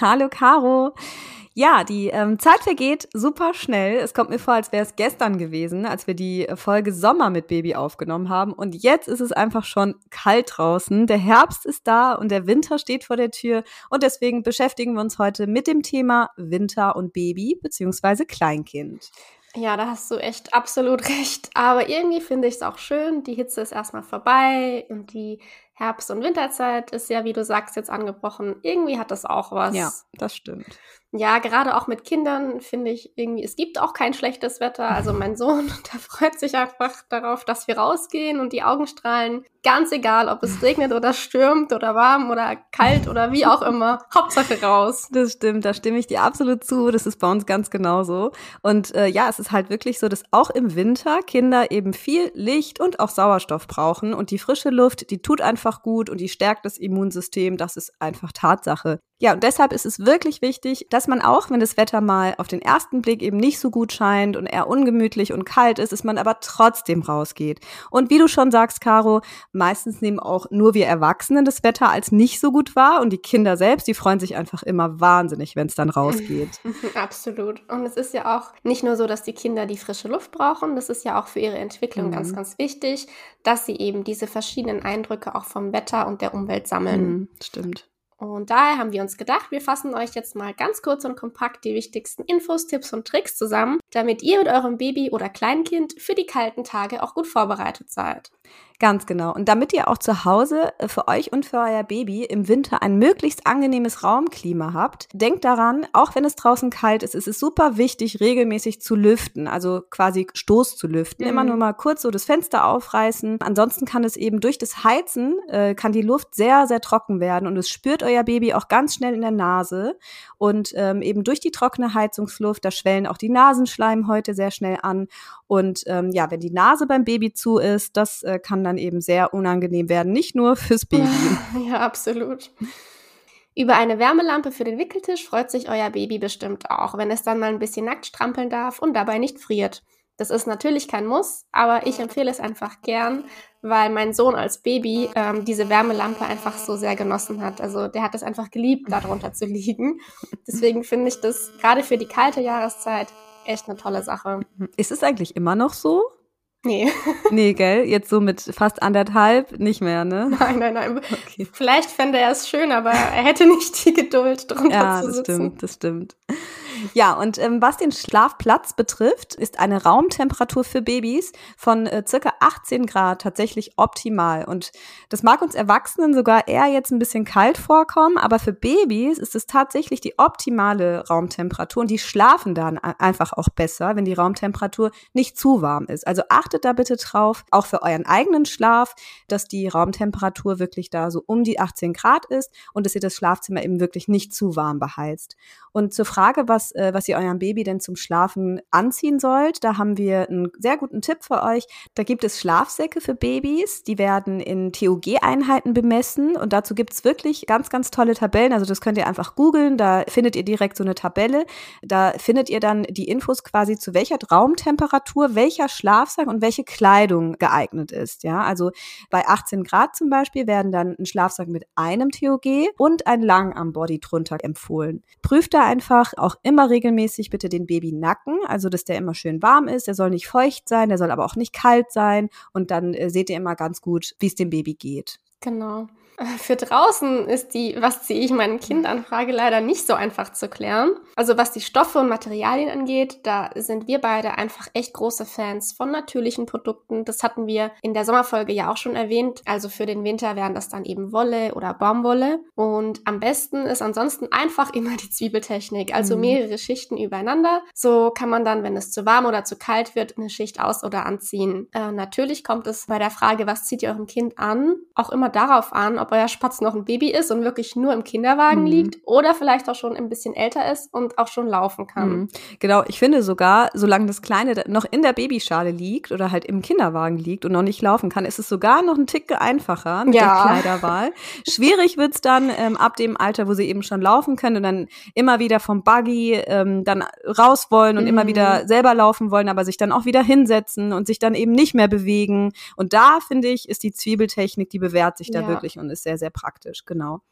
Hallo Caro. Ja, die ähm, Zeit vergeht super schnell. Es kommt mir vor, als wäre es gestern gewesen, als wir die Folge Sommer mit Baby aufgenommen haben. Und jetzt ist es einfach schon kalt draußen. Der Herbst ist da und der Winter steht vor der Tür. Und deswegen beschäftigen wir uns heute mit dem Thema Winter und Baby beziehungsweise Kleinkind. Ja, da hast du echt absolut recht. Aber irgendwie finde ich es auch schön. Die Hitze ist erstmal vorbei und die Herbst- und Winterzeit ist ja, wie du sagst, jetzt angebrochen. Irgendwie hat das auch was. Ja, das stimmt ja, gerade auch mit Kindern finde ich irgendwie, es gibt auch kein schlechtes Wetter. Also mein Sohn, der freut sich einfach darauf, dass wir rausgehen und die Augen strahlen. Ganz egal, ob es regnet oder stürmt oder warm oder kalt oder wie auch immer. Hauptsache raus. Das stimmt, da stimme ich dir absolut zu. Das ist bei uns ganz genauso. Und äh, ja, es ist halt wirklich so, dass auch im Winter Kinder eben viel Licht und auch Sauerstoff brauchen. Und die frische Luft, die tut einfach gut und die stärkt das Immunsystem. Das ist einfach Tatsache. Ja, und deshalb ist es wirklich wichtig, dass man auch, wenn das Wetter mal auf den ersten Blick eben nicht so gut scheint und eher ungemütlich und kalt ist, dass man aber trotzdem rausgeht. Und wie du schon sagst, Caro, meistens nehmen auch nur wir Erwachsenen das Wetter als nicht so gut wahr und die Kinder selbst, die freuen sich einfach immer wahnsinnig, wenn es dann rausgeht. Absolut. Und es ist ja auch nicht nur so, dass die Kinder die frische Luft brauchen, das ist ja auch für ihre Entwicklung mhm. ganz, ganz wichtig, dass sie eben diese verschiedenen Eindrücke auch vom Wetter und der Umwelt sammeln. Mhm, stimmt. Und daher haben wir uns gedacht, wir fassen euch jetzt mal ganz kurz und kompakt die wichtigsten Infos, Tipps und Tricks zusammen, damit ihr mit eurem Baby oder Kleinkind für die kalten Tage auch gut vorbereitet seid. Ganz genau. Und damit ihr auch zu Hause äh, für euch und für euer Baby im Winter ein möglichst angenehmes Raumklima habt, denkt daran, auch wenn es draußen kalt ist, ist es super wichtig, regelmäßig zu lüften, also quasi Stoß zu lüften. Mhm. Immer nur mal kurz so das Fenster aufreißen. Ansonsten kann es eben durch das Heizen, äh, kann die Luft sehr, sehr trocken werden und es spürt euer Baby auch ganz schnell in der Nase. Und ähm, eben durch die trockene Heizungsluft, da schwellen auch die Nasenschleimhäute sehr schnell an. Und ähm, ja, wenn die Nase beim Baby zu ist, das äh, kann dann eben sehr unangenehm werden, nicht nur fürs Baby. Ja, absolut. Über eine Wärmelampe für den Wickeltisch freut sich euer Baby bestimmt auch, wenn es dann mal ein bisschen nackt strampeln darf und dabei nicht friert. Das ist natürlich kein Muss, aber ich empfehle es einfach gern, weil mein Sohn als Baby ähm, diese Wärmelampe einfach so sehr genossen hat. Also der hat es einfach geliebt, darunter zu liegen. Deswegen finde ich das gerade für die kalte Jahreszeit echt eine tolle Sache. Ist es eigentlich immer noch so? Nee. nee, gell? Jetzt so mit fast anderthalb nicht mehr, ne? Nein, nein, nein. Okay. Vielleicht fände er es schön, aber er hätte nicht die Geduld, drunter ja, zu sitzen. Ja, das stimmt, das stimmt. Ja, und ähm, was den Schlafplatz betrifft, ist eine Raumtemperatur für Babys von äh, circa 18 Grad tatsächlich optimal. Und das mag uns Erwachsenen sogar eher jetzt ein bisschen kalt vorkommen, aber für Babys ist es tatsächlich die optimale Raumtemperatur und die schlafen dann einfach auch besser, wenn die Raumtemperatur nicht zu warm ist. Also achtet da bitte drauf, auch für euren eigenen Schlaf, dass die Raumtemperatur wirklich da so um die 18 Grad ist und dass ihr das Schlafzimmer eben wirklich nicht zu warm beheizt. Und zur Frage, was äh, was ihr eurem Baby denn zum Schlafen anziehen sollt. Da haben wir einen sehr guten Tipp für euch. Da gibt es Schlafsäcke für Babys. Die werden in TOG-Einheiten bemessen und dazu gibt es wirklich ganz, ganz tolle Tabellen. Also das könnt ihr einfach googeln. Da findet ihr direkt so eine Tabelle. Da findet ihr dann die Infos quasi zu welcher Raumtemperatur, welcher Schlafsack und welche Kleidung geeignet ist. Ja, also bei 18 Grad zum Beispiel werden dann ein Schlafsack mit einem TOG und ein Lang am Body drunter empfohlen. Prüft da einfach auch immer immer regelmäßig bitte den Babynacken, also dass der immer schön warm ist. Der soll nicht feucht sein, der soll aber auch nicht kalt sein. Und dann äh, seht ihr immer ganz gut, wie es dem Baby geht. Genau. Für draußen ist die, was ziehe ich meinen Kindanfrage leider nicht so einfach zu klären. Also was die Stoffe und Materialien angeht, da sind wir beide einfach echt große Fans von natürlichen Produkten. Das hatten wir in der Sommerfolge ja auch schon erwähnt. Also für den Winter wären das dann eben Wolle oder Baumwolle. Und am besten ist ansonsten einfach immer die Zwiebeltechnik. Also mhm. mehrere Schichten übereinander. So kann man dann, wenn es zu warm oder zu kalt wird, eine Schicht aus- oder anziehen. Äh, natürlich kommt es bei der Frage, was zieht ihr eurem Kind an, auch immer darauf an, ob ob euer Spatz noch ein Baby ist und wirklich nur im Kinderwagen mhm. liegt oder vielleicht auch schon ein bisschen älter ist und auch schon laufen kann. Mhm. Genau, ich finde sogar, solange das Kleine noch in der Babyschale liegt oder halt im Kinderwagen liegt und noch nicht laufen kann, ist es sogar noch ein Tick einfacher mit ja. der Kleiderwahl. Schwierig wird's dann ähm, ab dem Alter, wo sie eben schon laufen können und dann immer wieder vom Buggy ähm, dann raus wollen und mhm. immer wieder selber laufen wollen, aber sich dann auch wieder hinsetzen und sich dann eben nicht mehr bewegen. Und da finde ich, ist die Zwiebeltechnik, die bewährt sich da ja. wirklich und ist sehr, sehr praktisch, genau.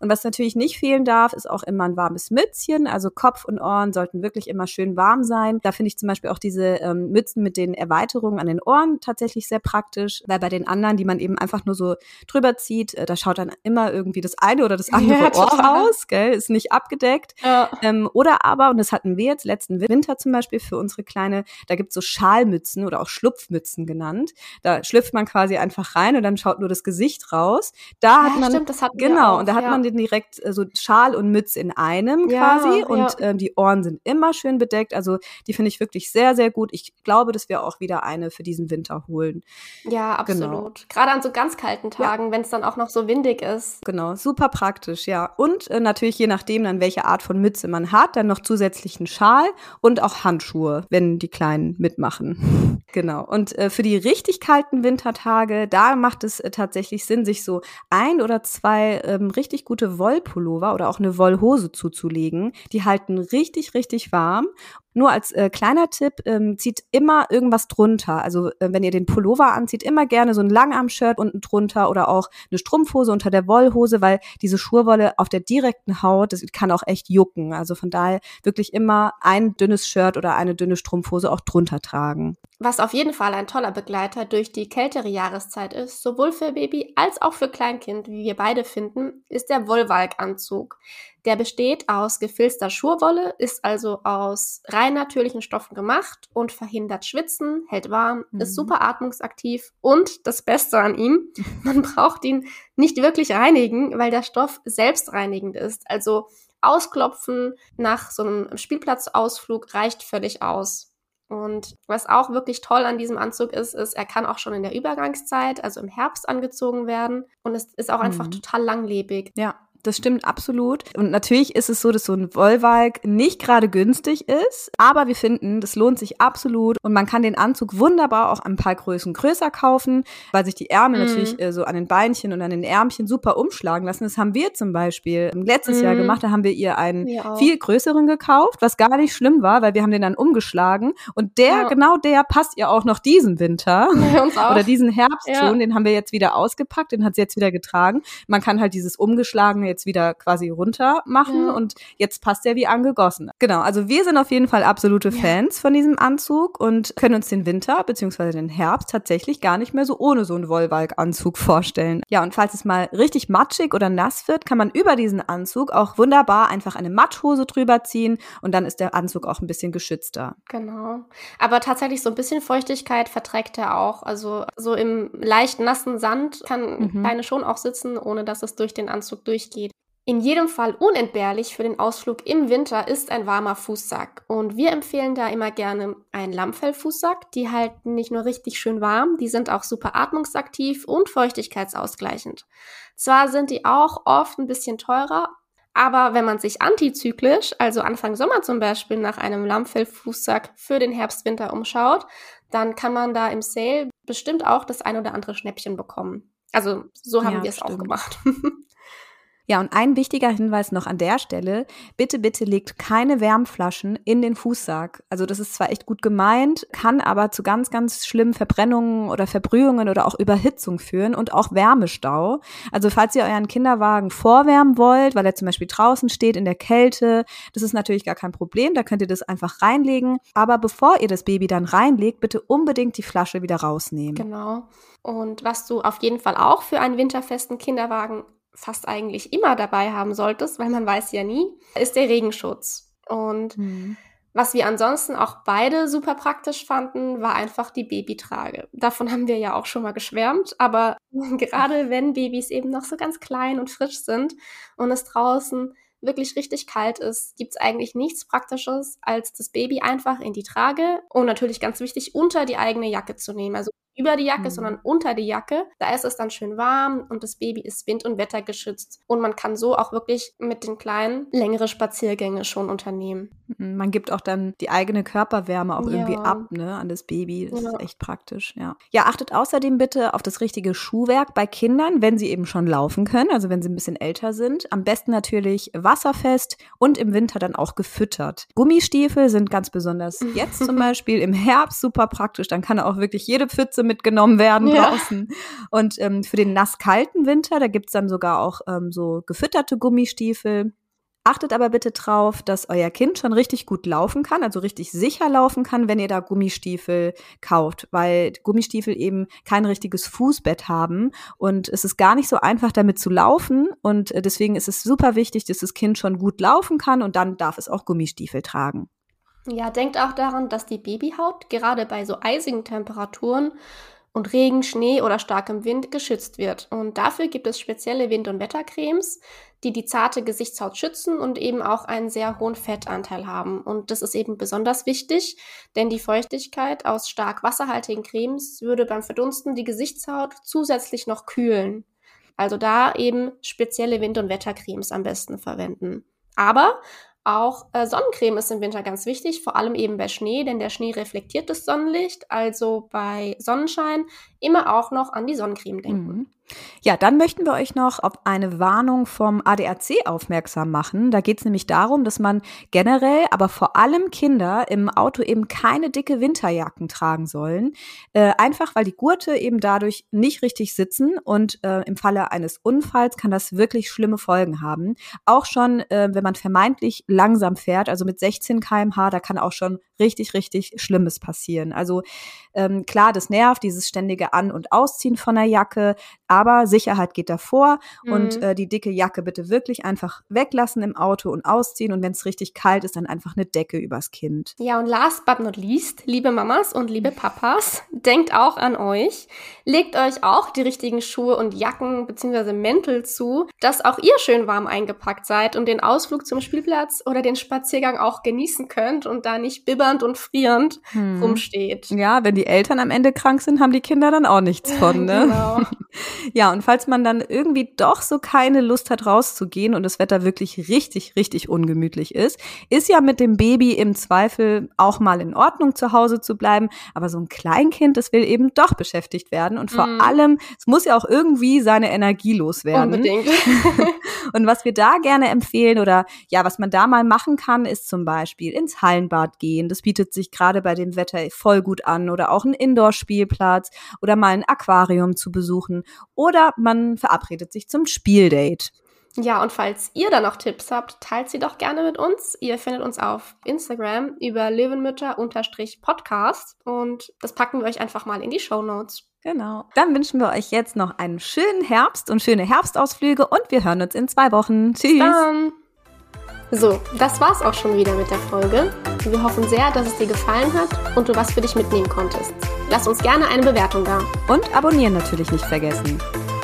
Und was natürlich nicht fehlen darf, ist auch immer ein warmes Mützchen. Also Kopf und Ohren sollten wirklich immer schön warm sein. Da finde ich zum Beispiel auch diese ähm, Mützen mit den Erweiterungen an den Ohren tatsächlich sehr praktisch, weil bei den anderen, die man eben einfach nur so drüber zieht, äh, da schaut dann immer irgendwie das eine oder das andere ja, Ohr raus, gell? ist nicht abgedeckt. Ja. Ähm, oder aber, und das hatten wir jetzt letzten Winter zum Beispiel für unsere Kleine, da gibt's so Schalmützen oder auch Schlupfmützen genannt. Da schlüpft man quasi einfach rein und dann schaut nur das Gesicht raus. Da ja, hat man, stimmt, das hatten genau, und da hat man den direkt äh, so Schal und Mütze in einem quasi ja, und ähm, die Ohren sind immer schön bedeckt. Also die finde ich wirklich sehr, sehr gut. Ich glaube, dass wir auch wieder eine für diesen Winter holen. Ja, genau. absolut. Genau. Gerade an so ganz kalten Tagen, ja. wenn es dann auch noch so windig ist. Genau, super praktisch, ja. Und äh, natürlich je nachdem dann, welche Art von Mütze man hat, dann noch zusätzlichen Schal und auch Handschuhe, wenn die Kleinen mitmachen. genau. Und äh, für die richtig kalten Wintertage, da macht es äh, tatsächlich Sinn, sich so ein oder zwei ähm, richtig gute Wollpullover oder auch eine Wollhose zuzulegen. Die halten richtig, richtig warm nur als äh, kleiner Tipp, ähm, zieht immer irgendwas drunter. Also äh, wenn ihr den Pullover anzieht, immer gerne so ein Langarm-Shirt unten drunter oder auch eine Strumpfhose unter der Wollhose, weil diese Schurwolle auf der direkten Haut, das kann auch echt jucken. Also von daher wirklich immer ein dünnes Shirt oder eine dünne Strumpfhose auch drunter tragen. Was auf jeden Fall ein toller Begleiter durch die kältere Jahreszeit ist, sowohl für Baby als auch für Kleinkind, wie wir beide finden, ist der Wollwalkanzug. Der besteht aus gefilzter Schurwolle, ist also aus rein natürlichen Stoffen gemacht und verhindert Schwitzen, hält warm, mhm. ist super atmungsaktiv und das Beste an ihm, man braucht ihn nicht wirklich reinigen, weil der Stoff selbstreinigend ist. Also ausklopfen nach so einem Spielplatzausflug reicht völlig aus. Und was auch wirklich toll an diesem Anzug ist, ist, er kann auch schon in der Übergangszeit, also im Herbst, angezogen werden. Und es ist auch einfach mhm. total langlebig. Ja, das stimmt absolut. Und natürlich ist es so, dass so ein Wollwalk nicht gerade günstig ist, aber wir finden, das lohnt sich absolut und man kann den Anzug wunderbar auch ein paar Größen größer kaufen, weil sich die Ärmel mhm. natürlich äh, so an den Beinchen und an den Ärmchen super umschlagen lassen. Das haben wir zum Beispiel letztes mhm. Jahr gemacht, da haben wir ihr einen wir viel größeren gekauft, was gar nicht schlimm war, weil wir haben den dann umgeschlagen und der, ja. genau der passt ihr auch noch diesen Winter oder diesen Herbst ja. schon, den haben wir jetzt wieder ausgepackt, den hat sie jetzt wieder getragen. Man kann halt dieses umgeschlagene jetzt wieder quasi runter machen ja. und jetzt passt er wie angegossen. Genau, also wir sind auf jeden Fall absolute ja. Fans von diesem Anzug und können uns den Winter bzw. den Herbst tatsächlich gar nicht mehr so ohne so einen Wollwalk-Anzug vorstellen. Ja, und falls es mal richtig matschig oder nass wird, kann man über diesen Anzug auch wunderbar einfach eine Matschhose drüber ziehen und dann ist der Anzug auch ein bisschen geschützter. Genau. Aber tatsächlich so ein bisschen Feuchtigkeit verträgt er auch. Also so im leicht nassen Sand kann mhm. Kleine schon auch sitzen, ohne dass es durch den Anzug durchgeht. In jedem Fall unentbehrlich für den Ausflug im Winter ist ein warmer Fußsack. Und wir empfehlen da immer gerne einen Lammfellfußsack. Die halten nicht nur richtig schön warm, die sind auch super atmungsaktiv und feuchtigkeitsausgleichend. Zwar sind die auch oft ein bisschen teurer, aber wenn man sich antizyklisch, also Anfang Sommer zum Beispiel, nach einem Lammfellfußsack für den Herbst-Winter umschaut, dann kann man da im Sale bestimmt auch das ein oder andere Schnäppchen bekommen. Also so haben ja, wir es auch gemacht. Ja, und ein wichtiger Hinweis noch an der Stelle. Bitte, bitte legt keine Wärmflaschen in den Fußsack. Also das ist zwar echt gut gemeint, kann aber zu ganz, ganz schlimmen Verbrennungen oder Verbrühungen oder auch Überhitzung führen und auch Wärmestau. Also falls ihr euren Kinderwagen vorwärmen wollt, weil er zum Beispiel draußen steht in der Kälte, das ist natürlich gar kein Problem. Da könnt ihr das einfach reinlegen. Aber bevor ihr das Baby dann reinlegt, bitte unbedingt die Flasche wieder rausnehmen. Genau. Und was du auf jeden Fall auch für einen winterfesten Kinderwagen fast eigentlich immer dabei haben solltest, weil man weiß ja nie, ist der Regenschutz. Und mhm. was wir ansonsten auch beide super praktisch fanden, war einfach die Babytrage. Davon haben wir ja auch schon mal geschwärmt, aber gerade wenn Babys eben noch so ganz klein und frisch sind und es draußen wirklich richtig kalt ist, gibt's eigentlich nichts Praktisches, als das Baby einfach in die Trage und natürlich ganz wichtig, unter die eigene Jacke zu nehmen. Also über die Jacke, mhm. sondern unter die Jacke. Da ist es dann schön warm und das Baby ist wind- und wettergeschützt. Und man kann so auch wirklich mit den Kleinen längere Spaziergänge schon unternehmen. Mhm, man gibt auch dann die eigene Körperwärme auch ja. irgendwie ab, ne, an das Baby. Das ja. ist echt praktisch, ja. Ja, achtet außerdem bitte auf das richtige Schuhwerk bei Kindern, wenn sie eben schon laufen können, also wenn sie ein bisschen älter sind. Am besten natürlich wasserfest und im Winter dann auch gefüttert. Gummistiefel sind ganz besonders jetzt zum Beispiel im Herbst super praktisch. Dann kann auch wirklich jede Pfütze mitgenommen werden ja. draußen. Und ähm, für den nass-kalten Winter, da gibt's dann sogar auch ähm, so gefütterte Gummistiefel. Achtet aber bitte drauf, dass euer Kind schon richtig gut laufen kann, also richtig sicher laufen kann, wenn ihr da Gummistiefel kauft, weil Gummistiefel eben kein richtiges Fußbett haben und es ist gar nicht so einfach damit zu laufen und äh, deswegen ist es super wichtig, dass das Kind schon gut laufen kann und dann darf es auch Gummistiefel tragen. Ja, denkt auch daran, dass die Babyhaut gerade bei so eisigen Temperaturen und Regen, Schnee oder starkem Wind geschützt wird. Und dafür gibt es spezielle Wind- und Wettercremes, die die zarte Gesichtshaut schützen und eben auch einen sehr hohen Fettanteil haben. Und das ist eben besonders wichtig, denn die Feuchtigkeit aus stark wasserhaltigen Cremes würde beim Verdunsten die Gesichtshaut zusätzlich noch kühlen. Also da eben spezielle Wind- und Wettercremes am besten verwenden. Aber auch äh, Sonnencreme ist im Winter ganz wichtig, vor allem eben bei Schnee, denn der Schnee reflektiert das Sonnenlicht. Also bei Sonnenschein immer auch noch an die Sonnencreme denken. Mhm. Ja, dann möchten wir euch noch auf eine Warnung vom ADAC aufmerksam machen. Da geht es nämlich darum, dass man generell, aber vor allem Kinder im Auto eben keine dicke Winterjacken tragen sollen. Äh, einfach weil die Gurte eben dadurch nicht richtig sitzen und äh, im Falle eines Unfalls kann das wirklich schlimme Folgen haben. Auch schon, äh, wenn man vermeintlich langsam fährt, also mit 16 kmh, da kann auch schon richtig, richtig Schlimmes passieren. Also ähm, klar, das nervt, dieses ständige An- und Ausziehen von der Jacke, aber Sicherheit geht davor mhm. und äh, die dicke Jacke bitte wirklich einfach weglassen im Auto und ausziehen und wenn es richtig kalt ist, dann einfach eine Decke übers Kind. Ja, und last but not least, liebe Mamas und liebe Papas, denkt auch an euch. Legt euch auch die richtigen Schuhe und Jacken bzw. Mäntel zu, dass auch ihr schön warm eingepackt seid und den Ausflug zum Spielplatz oder den Spaziergang auch genießen könnt und da nicht bibbernd und frierend hm. rumsteht. Ja, wenn die Eltern am Ende krank sind, haben die Kinder dann auch nichts von, ne? genau. Ja, und falls man dann irgendwie doch so keine Lust hat, rauszugehen und das Wetter wirklich richtig, richtig ungemütlich ist, ist ja mit dem Baby im Zweifel auch mal in Ordnung, zu Hause zu bleiben. Aber so ein Kleinkind, das will eben doch beschäftigt werden. Und vor mm. allem, es muss ja auch irgendwie seine Energie loswerden. Unbedingt. und was wir da gerne empfehlen oder ja, was man da mal machen kann, ist zum Beispiel ins Hallenbad gehen. Das bietet sich gerade bei dem Wetter voll gut an. Oder auch ein Indoor-Spielplatz oder mal ein Aquarium zu besuchen oder man verabredet sich zum Spieldate. Ja, und falls ihr da noch Tipps habt, teilt sie doch gerne mit uns. Ihr findet uns auf Instagram über löwenmütter-podcast und das packen wir euch einfach mal in die Show Notes. Genau. Dann wünschen wir euch jetzt noch einen schönen Herbst und schöne Herbstausflüge und wir hören uns in zwei Wochen. Tschüss. Dann. So, das war's auch schon wieder mit der Folge. Wir hoffen sehr, dass es dir gefallen hat und du was für dich mitnehmen konntest. Lass uns gerne eine Bewertung da. Und abonnieren natürlich nicht vergessen.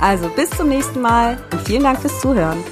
Also bis zum nächsten Mal und vielen Dank fürs Zuhören.